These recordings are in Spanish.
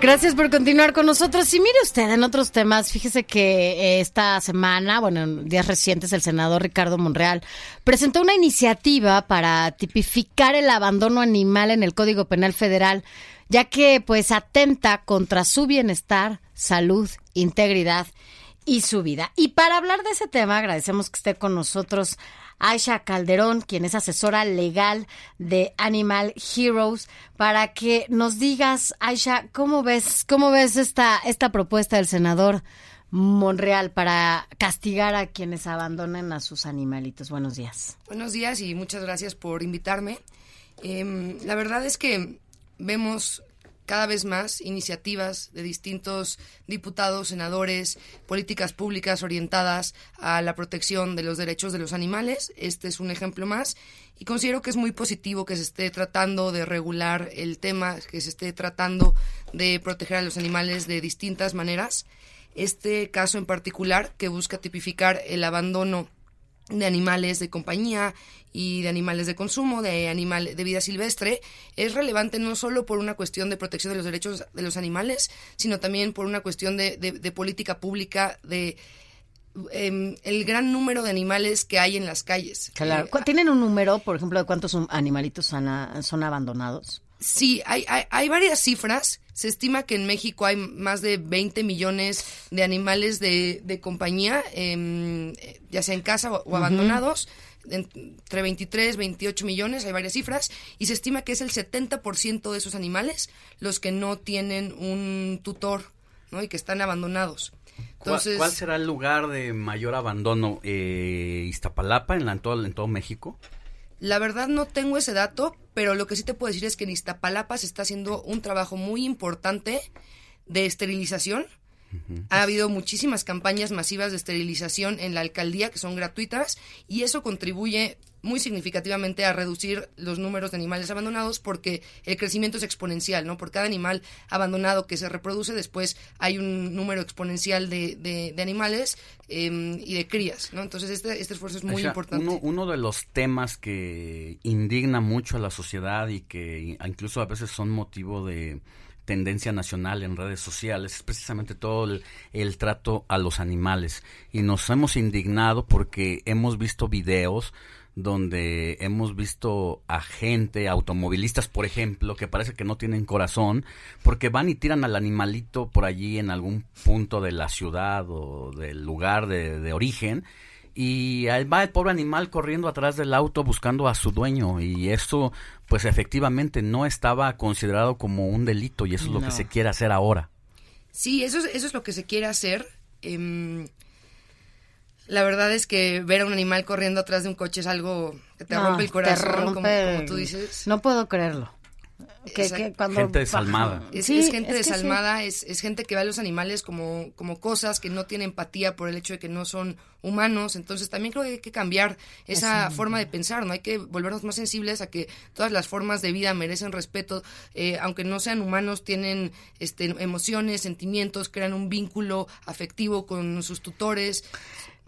Gracias por continuar con nosotros. Y mire usted, en otros temas, fíjese que eh, esta semana, bueno, en días recientes, el senador Ricardo Monreal presentó una iniciativa para tipificar el abandono animal en el Código Penal Federal, ya que pues atenta contra su bienestar, salud, integridad y su vida. Y para hablar de ese tema, agradecemos que esté con nosotros Aisha Calderón, quien es asesora legal de Animal Heroes, para que nos digas, Aisha, ¿cómo ves, cómo ves esta, esta propuesta del senador Monreal para castigar a quienes abandonen a sus animalitos? Buenos días. Buenos días y muchas gracias por invitarme. Em, la verdad es que vemos cada vez más iniciativas de distintos diputados, senadores, políticas públicas orientadas a la protección de los derechos de los animales. Este es un ejemplo más y considero que es muy positivo que se esté tratando de regular el tema, que se esté tratando de proteger a los animales de distintas maneras. Este caso en particular que busca tipificar el abandono de animales de compañía y de animales de consumo, de animal de vida silvestre, es relevante no solo por una cuestión de protección de los derechos de los animales, sino también por una cuestión de, de, política pública, de em, el gran número de animales que hay en las calles. Claro. Eh, ¿Tienen un número, por ejemplo, de cuántos animalitos son, son abandonados? Sí, hay, hay, hay, varias cifras. Se estima que en México hay más de 20 millones de animales de, de compañía, em, ya sea en casa o, abandonados. Entre 23, 28 millones, hay varias cifras. Y se estima que es el 70% de esos animales los que no tienen un tutor ¿no? y que están abandonados. Entonces, ¿Cuál, será el lugar de mayor abandono? Eh, ¿Iztapalapa en, la, en, todo, en todo México? La verdad no tengo ese dato, pero lo que sí te puedo decir es que en Iztapalapa se está haciendo un trabajo muy importante de esterilización. Ha habido muchísimas campañas masivas de esterilización en la alcaldía que son gratuitas y eso contribuye muy significativamente a reducir los números de animales abandonados porque el crecimiento es exponencial, ¿no? Por cada animal abandonado que se reproduce, después hay un número exponencial de, de, animales em, y de crías, ¿no? Entonces este, este esfuerzo es muy importante. Uno, uno de los temas que indigna mucho a la sociedad y que incluso a veces son motivo de tendencia nacional en redes sociales es precisamente todo el, trato a los animales y nos hemos indignado porque hemos visto videos donde hemos visto a gente, automovilistas, por ejemplo, que parece que no tienen corazón, porque van y tiran al animalito por allí en algún punto de la ciudad o del lugar de, de origen, y ahí va el pobre animal corriendo atrás del auto buscando a su dueño, y esto, pues efectivamente no estaba considerado como un delito, y eso es lo que se quiere hacer ahora. Sí, eso es, eso es lo que se quiere hacer. Eh, la verdad es que ver a un animal corriendo atrás de un coche es algo que te rompe el corazón, Como, tú dices. No puedo creerlo. Que, cuando gente desalmada. Es, gente desalmada, es, gente que ve a los animales como, como cosas, que no tiene empatía por el hecho de que no son humanos. Entonces también creo que hay que cambiar esa forma de pensar, ¿no? Hay que volvernos más sensibles a que todas las formas de vida merecen respeto, eh, aunque no sean humanos, tienen este, emociones, sentimientos, crean un vínculo afectivo con sus tutores.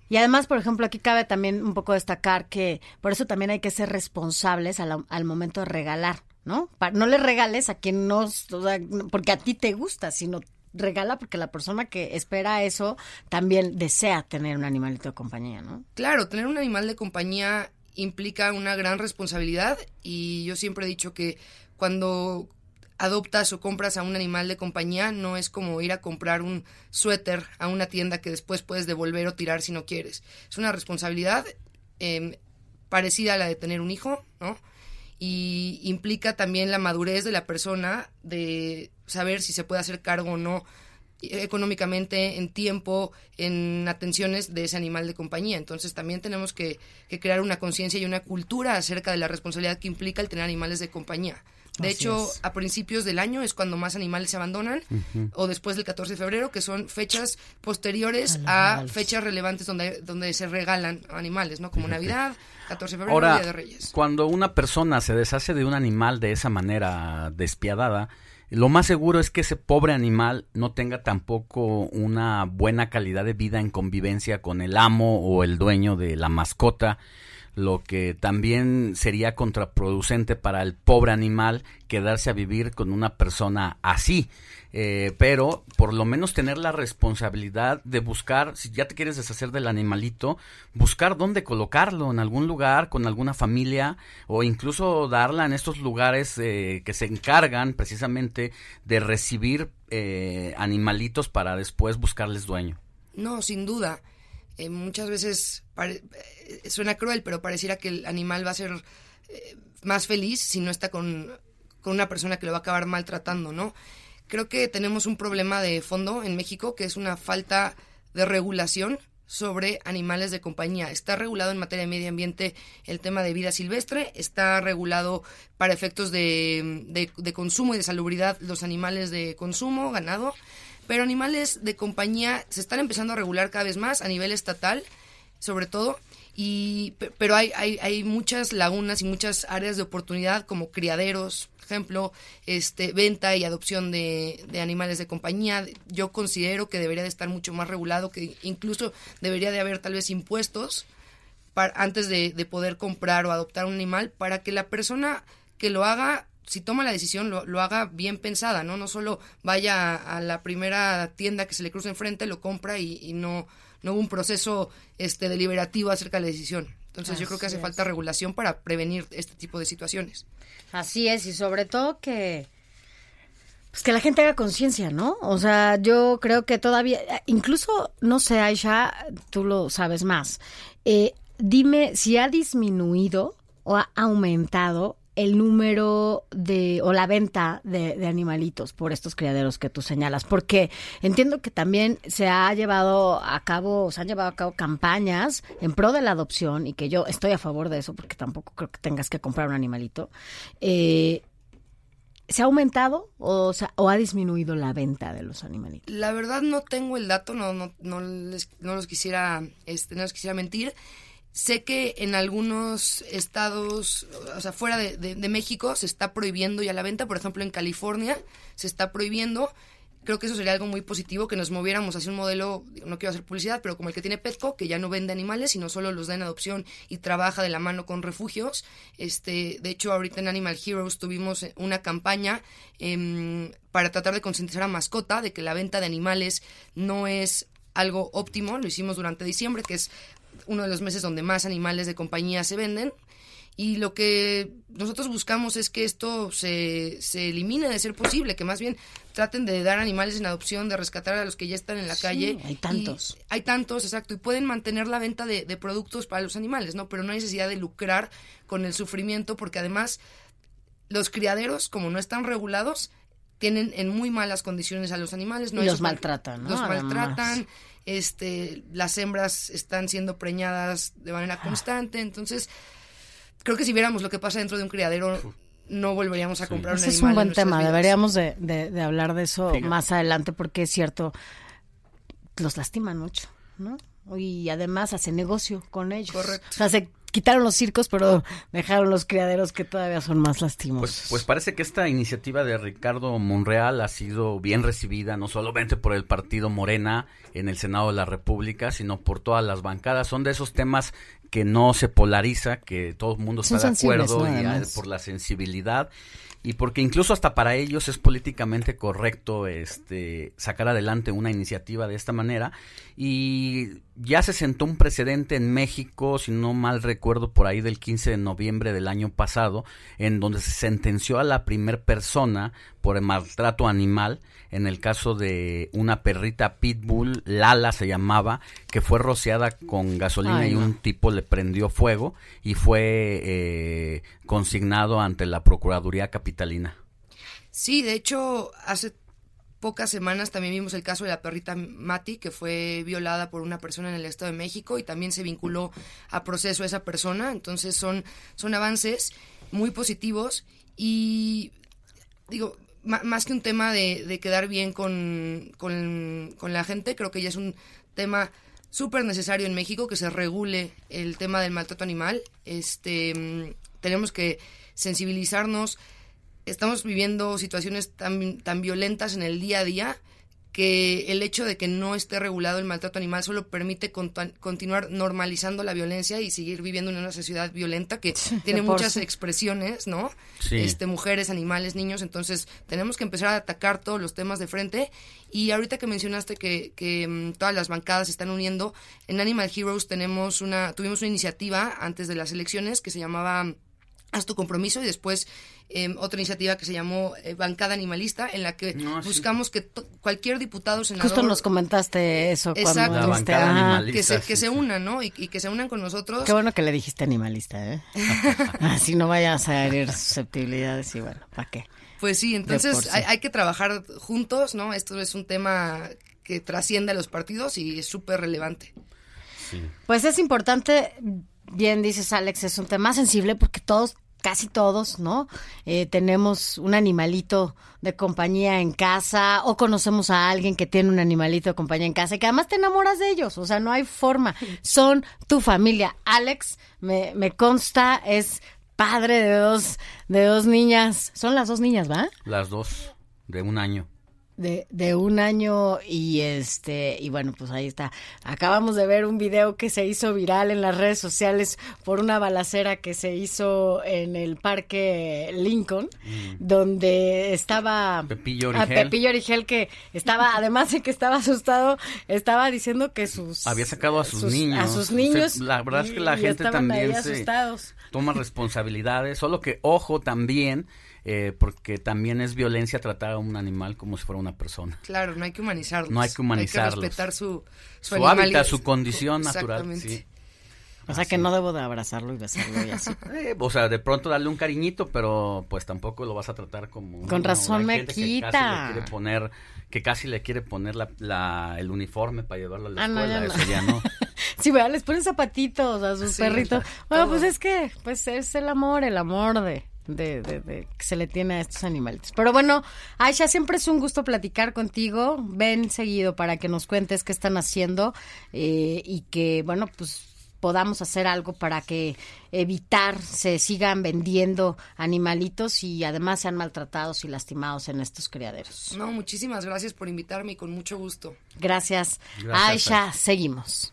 Y además, por ejemplo, aquí cabe también un poco destacar que por eso también hay que ser responsables al, al momento de regalar, ¿no? no le regales a quien no, porque a ti te gusta, sino regala porque la persona que espera eso también desea tener un animalito de compañía, ¿no? Claro, tener un animal de compañía implica una gran responsabilidad y yo siempre he dicho que cuando adoptas o compras a un animal de compañía no es como ir a comprar un suéter a una tienda que después puedes devolver o tirar si no quieres. Es una responsabilidad em, parecida a la de tener un hijo, ¿no? Y implica también la madurez de la persona de saber si se puede hacer cargo o no económicamente, en tiempo, en atenciones de ese animal de compañía. Entonces también tenemos que, que crear una conciencia y una cultura acerca de la responsabilidad que implica el tener animales de compañía De Así hecho, es. a principios del año es cuando más animales se abandonan, o después del 14 de febrero, que son fechas posteriores A fechas relevantes donde, donde se regalan animales, ¿no? Como Navidad, 14 de febrero, Ahora, Día de Reyes. cuando una persona se deshace de un animal de esa manera despiadada, lo más seguro es que ese pobre animal no tenga tampoco una buena calidad de vida en convivencia con el amo o el dueño de la mascota, lo que también sería contraproducente para el pobre animal quedarse a vivir con una persona así. Eh, pero por lo menos tener la responsabilidad de buscar, si ya te quieres deshacer del animalito, buscar dónde colocarlo, en algún lugar, con alguna familia, o incluso darla en estos lugares eh, que se encargan precisamente de recibir eh, animalitos para después buscarles dueño. No, sin duda. Eh, muchas veces eh, suena cruel, pero pareciera que el animal va a ser eh, más feliz si no está con, con una persona que lo va a acabar maltratando, ¿no? Creo que tenemos un problema de fondo en México, que es una falta de regulación sobre animales de compañía. Está regulado en materia de medio ambiente el tema de vida silvestre, está regulado para efectos de, de- de consumo y de salubridad los animales de consumo, ganado, pero animales de compañía se están empezando a regular cada vez más a nivel estatal, sobre todo, y, pe- pero hay, hay, hay muchas lagunas y muchas áreas de oportunidad como criaderos, por ejemplo, este, venta y adopción de, de animales de compañía. Yo considero que debería de estar mucho más regulado, que incluso debería de haber tal vez impuestos para, antes de, de poder comprar o adoptar un animal para que la persona que lo haga, si toma la decisión, lo, lo haga bien pensada, ¿no? No solo vaya a, a la primera tienda que se le cruce enfrente, lo compra y, y no, no hubo un proceso este, deliberativo acerca de la decisión. Entonces yo creo que hace es. falta regulación para prevenir este tipo de situaciones. Así es, y sobre todo que pues que la gente haga conciencia, ¿no? O sea, yo creo que todavía, incluso, no sé, Aisha, tú lo sabes más. Eh, dime si ha disminuido o ha aumentado el número de o la venta de, de animalitos por estos criaderos que tú señalas, porque entiendo que también se ha llevado a cabo, se han llevado a cabo campañas en pro de la adopción y que yo estoy a favor de eso porque tampoco creo que tengas que comprar un animalito. Eh, ¿Se ha aumentado o, se- o ha disminuido la venta de los animalitos? La verdad no tengo el dato, no, no, no, les, no los quisiera, este, no los quisiera mentir. Sé que en algunos estados, o sea, fuera de, México se está prohibiendo ya la venta, por ejemplo en California se está prohibiendo. Creo que eso sería algo muy positivo, que nos moviéramos hacia un modelo, no quiero hacer publicidad, pero como el que tiene Petco, que ya no vende animales, sino solo los da en adopción y trabaja de la mano con refugios. Este, de hecho, ahorita en Animal Heroes tuvimos eh, una campaña em, para tratar de concientizar a mascota de que la venta de animales no es algo óptimo. Lo hicimos durante diciembre, que es uno de los meses donde más animales de compañía se venden. Y lo que nosotros buscamos es que esto se, se elimine de ser posible, que más bien traten de dar animales en adopción, de rescatar a los que ya están en la Sí, calle. hay tantos. Y hay tantos, exacto, y pueden mantener la venta de, de productos para los animales, ¿no? Pero no hay necesidad de lucrar con el sufrimiento, porque además los criaderos, como no están regulados, tienen en muy malas condiciones a los animales. No Y los maltratan, ¿no? Los Además. maltratan, este, las hembras están siendo preñadas de manera constante, entonces creo que si viéramos lo que pasa dentro de un criadero, no volveríamos a comprar un Ese es animal un en buen tema, vidas. deberíamos de, de- de hablar de eso Fíjate. más adelante porque es cierto, los lastiman mucho, ¿no? Y además hacen negocio con ellos. Correcto. O sea, se quitaron los circos, pero dejaron los criaderos que todavía son más lastimosos. Pues, pues parece que esta iniciativa de Ricardo Monreal ha sido bien recibida, no solamente por el partido Morena en el Senado de la República, sino por todas las bancadas. Son de esos temas que no se polariza, que todo el mundo Son está de acuerdo y por la sensibilidad y porque incluso hasta para ellos es políticamente correcto este sacar adelante una iniciativa de esta manera y ya se sentó un precedente en México, si no mal recuerdo por ahí del 15 de noviembre del año pasado, en donde se sentenció a la primer persona por el maltrato animal en el caso de una perrita pitbull, Lala se llamaba, que fue rociada con gasolina Ay, y no. un tipo le prendió fuego y fue eh, consignado ante la Procuraduría Capitalina. Sí, de hecho, hace pocas semanas también vimos el caso de la perrita Mati, que fue violada por una persona en el Estado de México y también se vinculó a proceso a esa persona. Entonces son, son avances muy positivos y digo, más que un tema de, quedar bien con, con, con, la gente, creo que ya es un tema súper necesario en México que se regule el tema del maltrato animal. Este, mm, tenemos que sensibilizarnos. Estamos viviendo situaciones tan, tan violentas en el día a día que el hecho de que no esté regulado el maltrato animal solo permite continuar normalizando la violencia y seguir viviendo en una sociedad violenta que tiene muchas expresiones, ¿no? Este, mujeres, animales, niños, entonces tenemos que empezar a atacar todos los temas de frente. Y ahorita que mencionaste que, que mm, todas las bancadas se están uniendo, en Animal Heroes tenemos una, tuvimos una iniciativa antes de las elecciones que se llamaba Haz tu compromiso y después Em, otra iniciativa que se llamó eh, Bancada Animalista, en la que buscamos que cualquier diputado, senador... Justo nos comentaste eso cuando que, se, que se unan, ¿no? Y, que se unan con nosotros. Qué bueno que le dijiste animalista, ¿eh? Así no vayas a herir susceptibilidades y bueno, ¿para qué? Pues sí, entonces hay, hay que trabajar juntos, ¿no? Esto es un tema que trasciende a los partidos y es súper relevante. Pues es importante, bien dices Alex, es un tema sensible porque todos casi todos, ¿no? Eh, tenemos un animalito de compañía en casa o conocemos a alguien que tiene un animalito de compañía en casa y que además te enamoras de ellos, o sea, no hay forma, son tu familia. Alex, me, me consta, es padre de dos, de dos niñas, son las dos niñas, ¿va? Las dos, de un año de, de un año y este y bueno pues ahí está acabamos de ver un video que se hizo viral en las redes sociales por una balacera que se hizo en el parque Lincoln mm. donde estaba Pepillo Origel. Pepillo Origel que estaba además de que estaba asustado estaba diciendo que sus había sacado a sus, niños a sus niños la verdad es que la gente también se toma responsabilidades solo que ojo también eh, porque también es violencia tratar a un animal como si fuera una persona. Claro, no hay que humanizarlos. No hay que humanizarlos. Hay que respetar su, su, hábitat, su condición natural. Sí. O sea que no debo de abrazarlo y besarlo y así. Eh, o sea, de pronto darle un cariñito, pero pues tampoco lo vas a tratar como... Con razón me quita. Que casi le quiere poner, que casi le quiere poner la, el uniforme para llevarlo a la ah, escuela, eso ya no. sí, vea, les ponen zapatitos a sus perritos. Bueno, pues es que, pues es el amor, el amor de de, de, que se le tiene a estos animales. Pero bueno, Aisha, siempre es un gusto platicar contigo. Ven seguido para que nos cuentes qué están haciendo eh, y que, bueno, pues podamos hacer algo para que evitar se sigan vendiendo animalitos y además sean maltratados y lastimados en estos criaderos. No, muchísimas gracias por invitarme y con mucho gusto. Gracias. Aisha, seguimos.